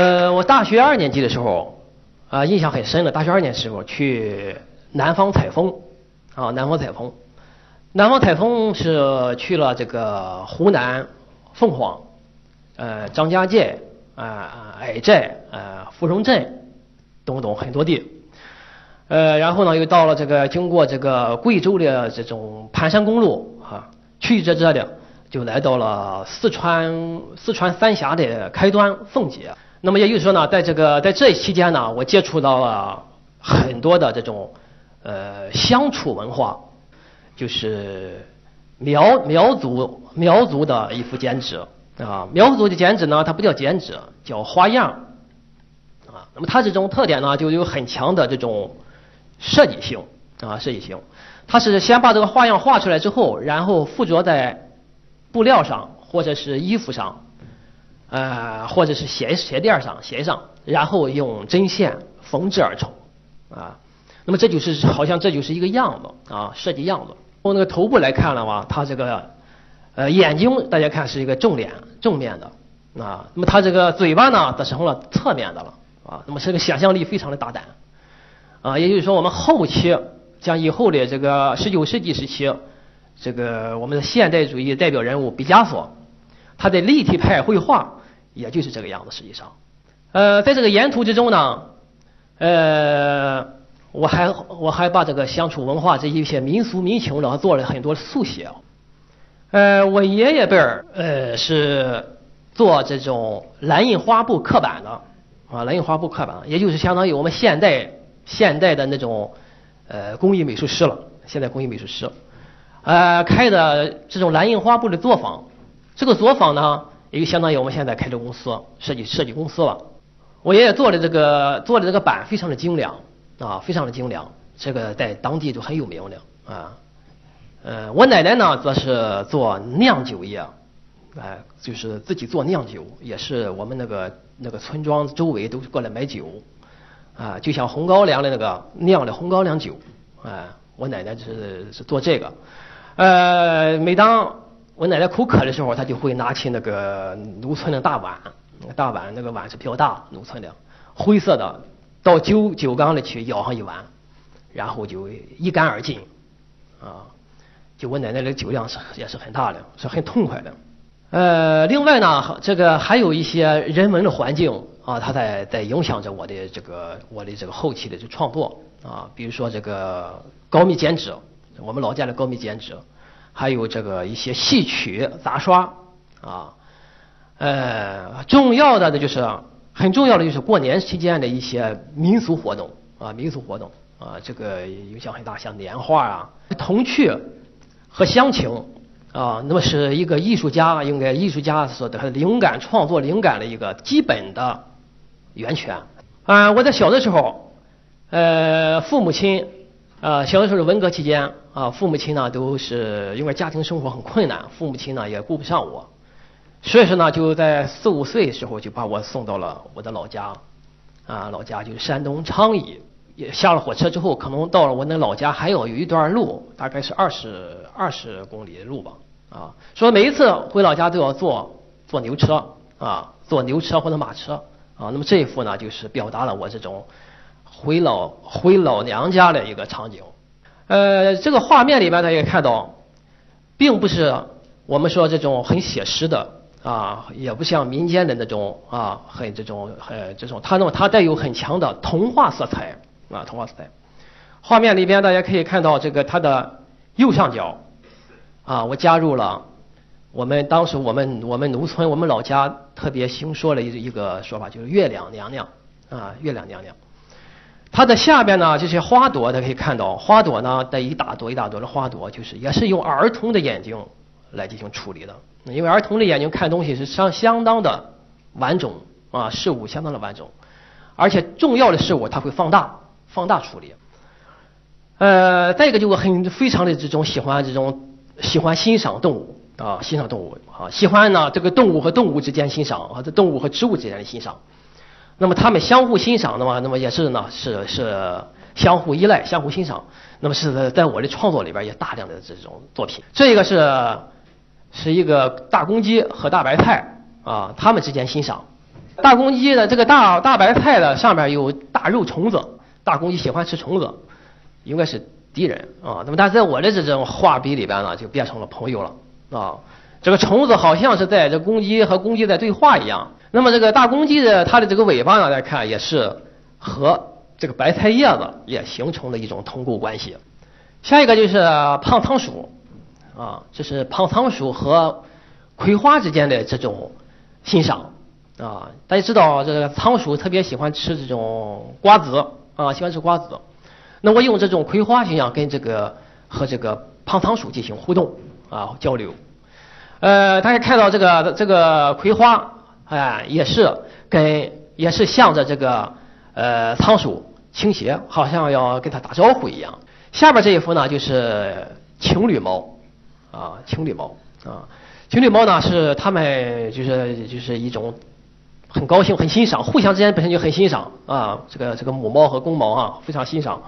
呃，我大学二年级的时候，啊，印象很深的。大学二年级时候去南方采风，啊，南方采风，南方采风是去了这个湖南凤凰，呃，张家界，啊，矮寨，呃，芙蓉镇，等等很多地。呃，然后呢，又到了这个经过这个贵州的这种盘山公路，啊，曲折折的，就来到了四川四川三峡的开端奉节。那么也就是说呢，在这个在这期间呢，我接触到了很多的这种呃乡土文化，就是苗苗族苗族的一幅剪纸啊，苗族的剪纸呢，它不叫剪纸，叫花样啊。那么它这种特点呢，就有很强的这种设计性啊，设计性。它是先把这个花样画出来之后，然后附着在布料上或者是衣服上。呃，或者是鞋鞋垫上、鞋上，然后用针线缝制而成，啊，那么这就是好像这就是一个样子啊，设计样子。从那个头部来看的话，它这个呃眼睛大家看是一个正脸正面的啊，那么它这个嘴巴呢，则成了侧面的了啊，那么这个想象力非常的大胆啊，也就是说我们后期将以后的这个十九世纪时期，这个我们的现代主义代表人物毕加索，他的立体派绘画。也就是这个样子，实际上，呃，在这个沿途之中呢，呃，我还我还把这个乡土文化这一些民俗民情呢做了很多速写。呃，我爷爷辈儿呃是做这种蓝印花布刻板的啊，蓝印花布刻板，也就是相当于我们现代现代的那种呃工艺美术师了，现代工艺美术师，呃，开的这种蓝印花布的作坊，这个作坊呢。也就相当于我们现在开的公司，设计设计公司了。我爷爷做的这个做的这个板非常的精良啊，非常的精良，这个在当地就很有名的啊。呃，我奶奶呢则是做酿酒业，哎，就是自己做酿酒，也是我们那个那个村庄周围都是过来买酒啊，就像红高粱的那个酿的红高粱酒，哎，我奶奶是是做这个，呃，每当。我奶奶口渴的时候，她就会拿起那个农村的大碗，大碗那个碗是比较大，农村的灰色的，到酒酒缸里去舀上一碗，然后就一干而尽，啊，就我奶奶的酒量是也是很大的，是很痛快的。呃，另外呢，这个还有一些人文的环境啊，它在在影响着我的这个我的这个后期的这创作啊，比如说这个高密剪纸，我们老家的高密剪纸。还有这个一些戏曲杂耍啊，呃，重要的呢就是很重要的就是过年期间的一些民俗活动啊，民俗活动啊，这个影响很大，像年画啊、童趣和乡情啊，那么是一个艺术家应该艺术家说的灵感创作灵感的一个基本的源泉啊。我在小的时候，呃，父母亲。呃，小的时候是文革期间啊，父母亲呢都是因为家庭生活很困难，父母亲呢也顾不上我，所以说呢就在四五岁的时候就把我送到了我的老家，啊，老家就是山东昌邑。也下了火车之后，可能到了我那老家还要有一段路，大概是二十二十公里的路吧，啊，说每一次回老家都要坐坐牛车啊，坐牛车或者马车啊，那么这一幅呢就是表达了我这种。回老回老娘家的一个场景，呃，这个画面里边大家看到，并不是我们说这种很写实的啊，也不像民间的那种啊，很这种很这种，它那么它带有很强的童话色彩啊，童话色彩。画面里边大家可以看到这个它的右上角啊，我加入了我们当时我们我们农村我们老家特别兴说了一一个说法，就是月亮娘娘啊，月亮娘娘。它的下边呢，这些花朵，大家可以看到，花朵呢带一大朵一大朵的花朵，就是也是用儿童的眼睛来进行处理的。因为儿童的眼睛看东西是相相当的完整啊，事物相当的完整，而且重要的事物它会放大放大处理。呃，再一个就是很非常的这种喜欢这种喜欢欣赏动物啊，欣赏动物啊，喜欢呢这个动物和动物之间欣赏啊，这动物和植物之间的欣赏。那么他们相互欣赏的话，那么也是呢，是是相互依赖、相互欣赏。那么是在我的创作里边也大量的这种作品。这个是是一个大公鸡和大白菜啊，他们之间欣赏大公鸡的这个大大白菜的上面有大肉虫子，大公鸡喜欢吃虫子，应该是敌人啊。那么，但在我的这种画笔里边呢，就变成了朋友了啊。这个虫子好像是在这公鸡和公鸡在对话一样。那么，这个大公鸡的它的这个尾巴呢，来看也是和这个白菜叶子也形成了一种同构关系。下一个就是胖仓鼠啊，这是胖仓鼠和葵花之间的这种欣赏啊。大家知道这个仓鼠特别喜欢吃这种瓜子啊，喜欢吃瓜子。那我用这种葵花形象跟这个和这个胖仓鼠进行互动啊交流。呃，大家看到这个这个葵花，哎，也是跟也是向着这个呃仓鼠倾斜，好像要跟它打招呼一样。下边这一幅呢，就是情侣猫啊，情侣猫啊，情侣猫呢是它们就是就是一种很高兴、很欣赏，互相之间本身就很欣赏啊。这个这个母猫和公猫啊，非常欣赏。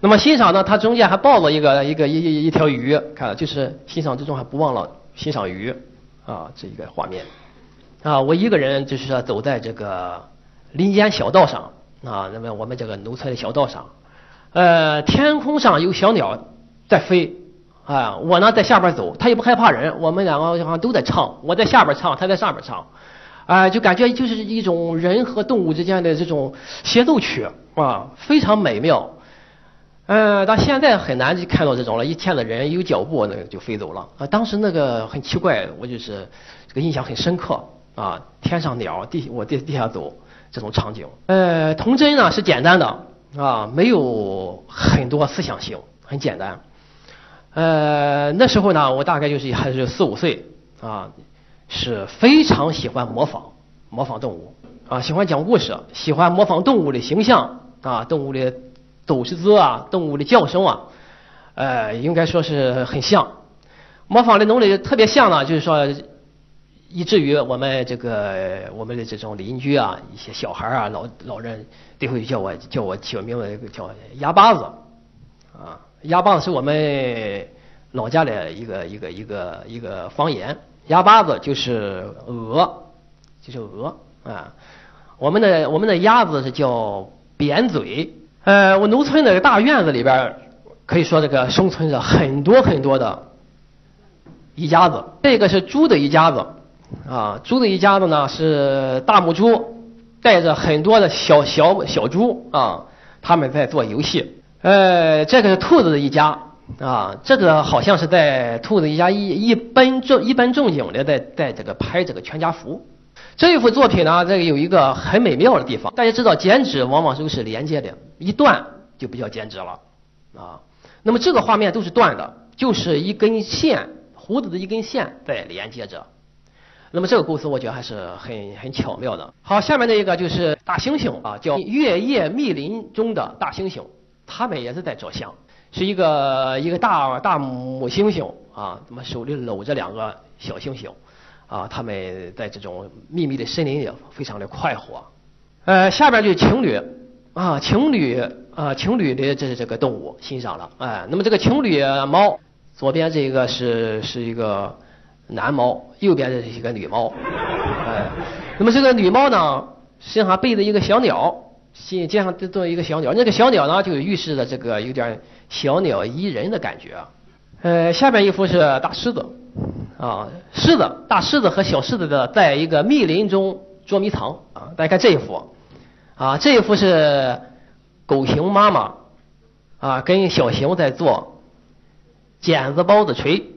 那么欣赏呢，它中间还抱着一个一个一一一条鱼，看就是欣赏之中还不忘了。欣赏鱼啊，这一个画面啊，我一个人就是说走在这个林间小道上啊，那么我们这个农村的小道上，呃，天空上有小鸟在飞啊，我呢在下边走，它也不害怕人，我们两个好像都在唱，我在下边唱，它在上边唱，啊，就感觉就是一种人和动物之间的这种协奏曲啊，非常美妙。嗯，到现在很难看到这种了。一见到人有脚步，那个就飞走了。啊，当时那个很奇怪，我就是这个印象很深刻啊。天上鸟，地我地地下走这种场景。呃，童真呢是简单的啊，没有很多思想性，很简单。呃，那时候呢，我大概就是还是四五岁啊，是非常喜欢模仿模仿动物啊，喜欢讲故事，喜欢模仿动物的形象啊，动物的。走势姿啊，动物的叫声啊，呃，应该说是很像，模仿的能力特别像呢。就是说，以至于我们这个我们的这种邻居啊，一些小孩啊，老老人都会叫我叫我起个名字叫鸭巴子啊。鸭巴子是我们老家的一个一个一个一个方言，鸭巴子就是鹅，就是鹅啊。我们的我们的鸭子是叫扁嘴。呃，我农村的大院子里边，可以说这个生存着很多很多的一家子。这个是猪的一家子，啊，猪的一家子呢是大母猪带着很多的小小小猪啊，他们在做游戏。呃，这个是兔子的一家，啊，这个好像是在兔子一家一一本正一本正经的在在这个拍这个全家福。这一幅作品呢，这个有一个很美妙的地方。大家知道，剪纸往往都是连接的，一断就不叫剪纸了啊。那么这个画面都是断的，就是一根线，胡子的一根线在连接着。那么这个构思我觉得还是很很巧妙的。好，下面那一个就是大猩猩啊，叫月夜密林中的大猩猩，他们也是在照相，是一个一个大大母猩猩啊，那么手里搂着两个小猩猩。啊，他们在这种密密的森林里非常的快活。呃，下边就是情侣啊，情侣啊，情侣的这是这个动物欣赏了。哎，那么这个情侣猫，左边这个是是一个男猫，右边这是一个女猫。哎，那么这个女猫呢，身上背着一个小鸟，肩肩上坐一个小鸟，那个小鸟呢，就预示着这个有点小鸟依人的感觉。呃，下面一幅是大狮子。啊，狮子，大狮子和小狮子的在一个密林中捉迷藏啊！大家看这一幅，啊，这一幅是狗熊妈妈啊跟小熊在做剪子包子锤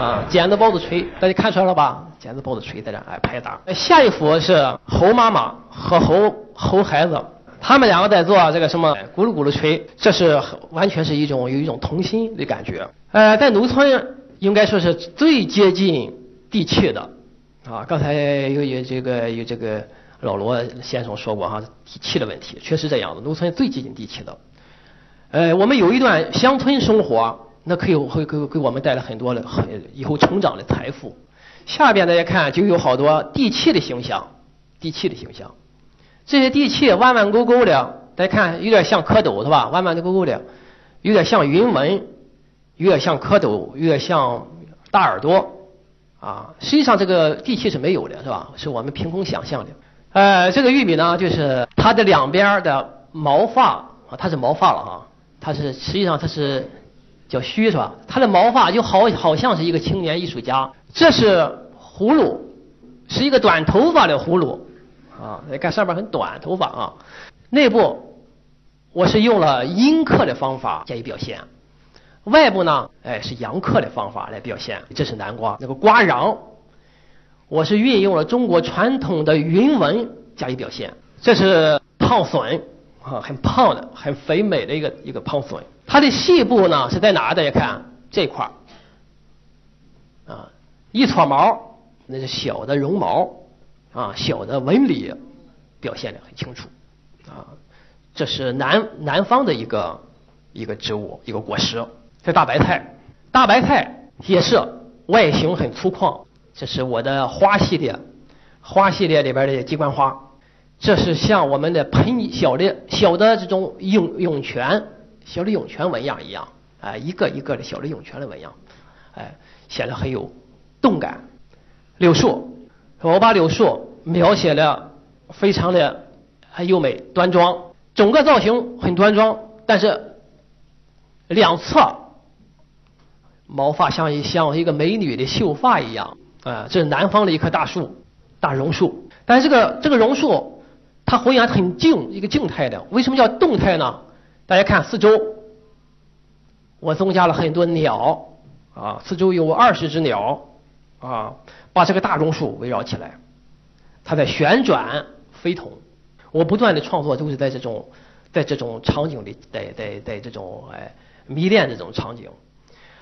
啊，剪子包子锤，大家看出来了吧？剪子包子锤在这哎拍打。下一幅是猴妈妈和猴猴孩子，他们两个在做这个什么咕噜咕噜锤，这是完全是一种有一种童心的感觉。呃，在农村。应该说是最接近地气的啊！刚才有有这个有这个老罗先生说过哈，地气的问题确实这样的，农村最接近地气的。呃，我们有一段乡村生活，那可以会给给我们带来很多的很以后成长的财富。下边大家看就有好多地气的形象，地气的形象，这些地气弯弯勾勾的，大家看有点像蝌蚪是吧？弯弯的勾勾的，有点像云纹。有点像蝌蚪，有点像大耳朵，啊，实际上这个地气是没有的，是吧？是我们凭空想象的。呃，这个玉米呢，就是它的两边的毛发啊，它是毛发了哈，它是实际上它是叫须是吧？它的毛发就好好像是一个青年艺术家。这是葫芦，是一个短头发的葫芦啊，你看上面很短头发啊。内部我是用了阴刻的方法加以表现，外部呢，哎是阳刻的方法来表现。这是南瓜，那个瓜瓤。我是运用了中国传统的云纹加以表现。这是胖笋啊，很胖的、很肥美的一个一个胖笋。它的细部呢是在哪？大家看这块啊，一撮毛，那是小的绒毛啊，小的纹理表现的很清楚啊。这是南南方的一个一个植物，一个果实。这大白菜，大白菜也是外形很粗犷。这是我的花系列，花系列里边的鸡冠花。这是像我们的喷小的小的这种涌涌泉，小的涌泉纹样一样，哎，一个一个的小的涌泉的纹样，哎，显得很有动感。柳树，我把柳树描写的非常的很优美端庄，整个造型很端庄，但是两侧毛发像一像一个美女的秀发一样。啊，这是南方的一棵大树，大榕树。但是这个这个榕树，它浑然很静，一个静态的。为什么叫动态呢？大家看四周，我增加了很多鸟啊，四周有二十只鸟啊，把这个大榕树围绕起来，它在旋转飞腾。我不断的创作都是在这种在这种场景里，在在在这种哎迷恋这种场景。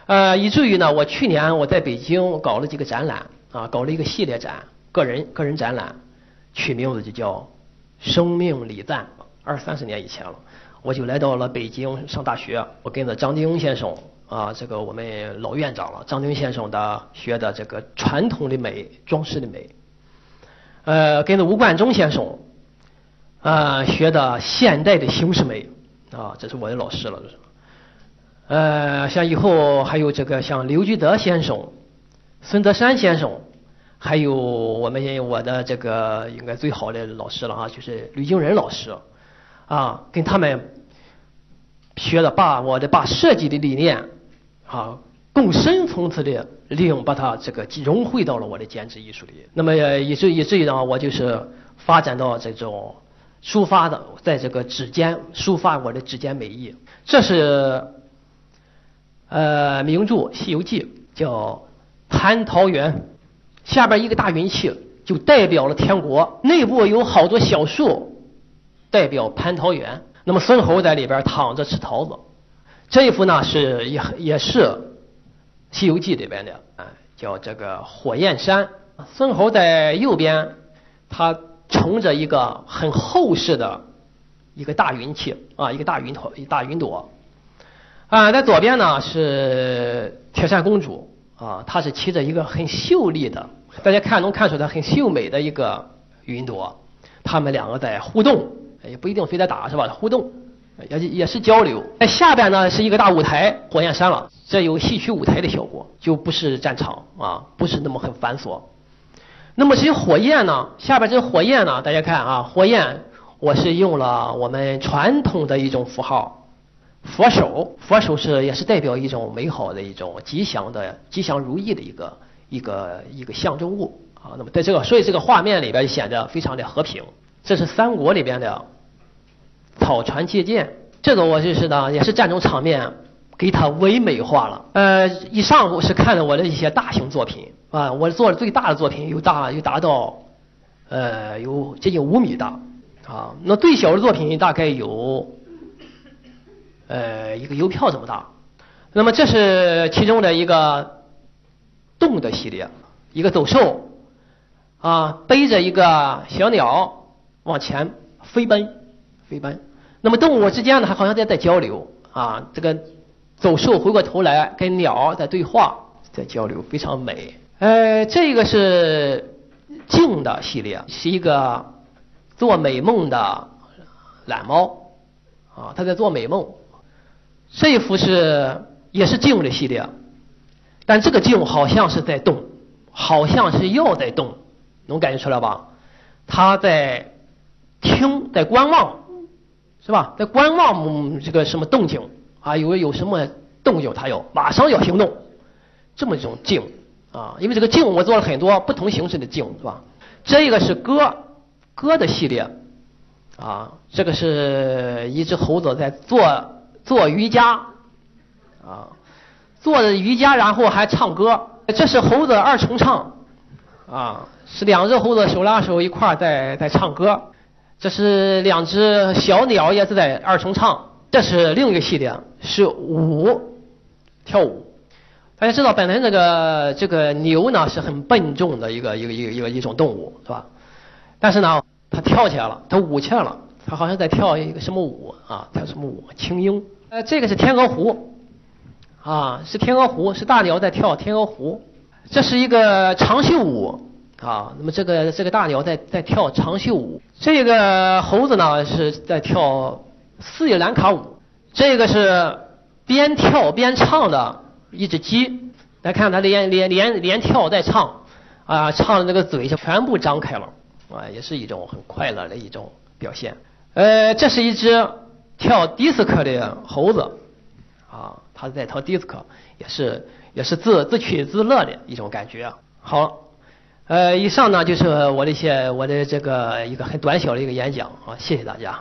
呃，以至于呢，我去年我在北京搞了几个展览啊，搞了一个系列展，个人个人展览，取名字就叫《生命礼赞》。二三十年以前了，我就来到了北京上大学，我跟着张丁先生啊，这个我们老院长了，张丁先生的学的这个传统的美，装饰的美，呃，跟着吴冠中先生啊学的现代的形式美啊，这是我的老师了，这是。呃，像以后还有这个像刘居德先生、孙德山先生，还有我们我的这个应该最好的老师了啊，就是吕敬仁老师啊，跟他们学的，把我的把设计的理念啊更深层次的利用，把它这个融汇到了我的剪纸艺术里。那么以至以至于呢，我就是发展到这种抒发的，在这个指尖抒发我的指尖美意，这是。呃，名著《西游记》叫蟠桃园，下边一个大云气就代表了天国，内部有好多小树，代表蟠桃园。那么孙猴在里边躺着吃桃子。这一幅呢是也也是《西游记》里边的啊，叫这个火焰山。孙猴在右边，他乘着一个很厚实的一个大云气啊，一个大云朵，一大云朵。啊，在左边呢是铁扇公主啊，她是骑着一个很秀丽的，大家看能看出来很秀美的一个云朵，他们两个在互动，也不一定非得打是吧？互动也也是交流。在下边呢是一个大舞台，火焰山了，这有戏曲舞台的效果，就不是战场啊，不是那么很繁琐。那么这些火焰呢，下边这些火焰呢，大家看啊，火焰我是用了我们传统的一种符号。佛手，佛手是也是代表一种美好的一种吉祥的、吉祥如意的一个一个一个象征物啊。那么在这个，所以这个画面里边显得非常的和平。这是三国里边的草船借箭，这个我就是呢，也是战争场面给它唯美化了。呃，以上午是看了我的一些大型作品啊，我做的最大的作品有大有达到呃有接近五米大啊，那最小的作品大概有。呃，一个邮票这么大，那么这是其中的一个动的系列，一个走兽啊，背着一个小鸟往前飞奔，飞奔。那么动物之间呢，还好像在在交流啊，这个走兽回过头来跟鸟在对话，在交流，非常美。呃，这个是静的系列，是一个做美梦的懒猫啊，它在做美梦。这一幅是也是静的系列，但这个静好像是在动，好像是要在动，能感觉出来吧？他在听，在观望，是吧？在观望这个什么动静啊？有有什么动静，他要马上要行动，这么一种静啊。因为这个静，我做了很多不同形式的静，是吧？这个是歌歌的系列啊，这个是一只猴子在做做瑜伽啊，做的瑜伽，然后还唱歌。这是猴子二重唱啊，是两只猴子手拉手一块在在唱歌。这是两只小鸟也是在二重唱。这是另一个系列，是舞跳舞。大家知道，本来这个这个牛呢是很笨重的一个一个一个一个一种动物，是吧？但是呢，它跳起来了，它舞起来了，它好像在跳一个什么舞啊？跳什么舞？青鹰。呃，这个是天鹅湖，啊，是天鹅湖，是大鸟在跳天鹅湖。这是一个长袖舞，啊，那么这个这个大鸟在在跳长袖舞。这个猴子呢是在跳斯里兰卡舞。这个是边跳边唱的。一只鸡，来看它连连连连跳带唱，啊，唱的那个嘴就全部张开了，啊，也是一种很快乐的一种表现。呃，这是一只跳迪斯科的猴子，啊，它在跳迪斯科，也是也是自自取自乐的一种感觉。好，呃，以上呢就是我的一些我的这个一个很短小的一个演讲啊，谢谢大家。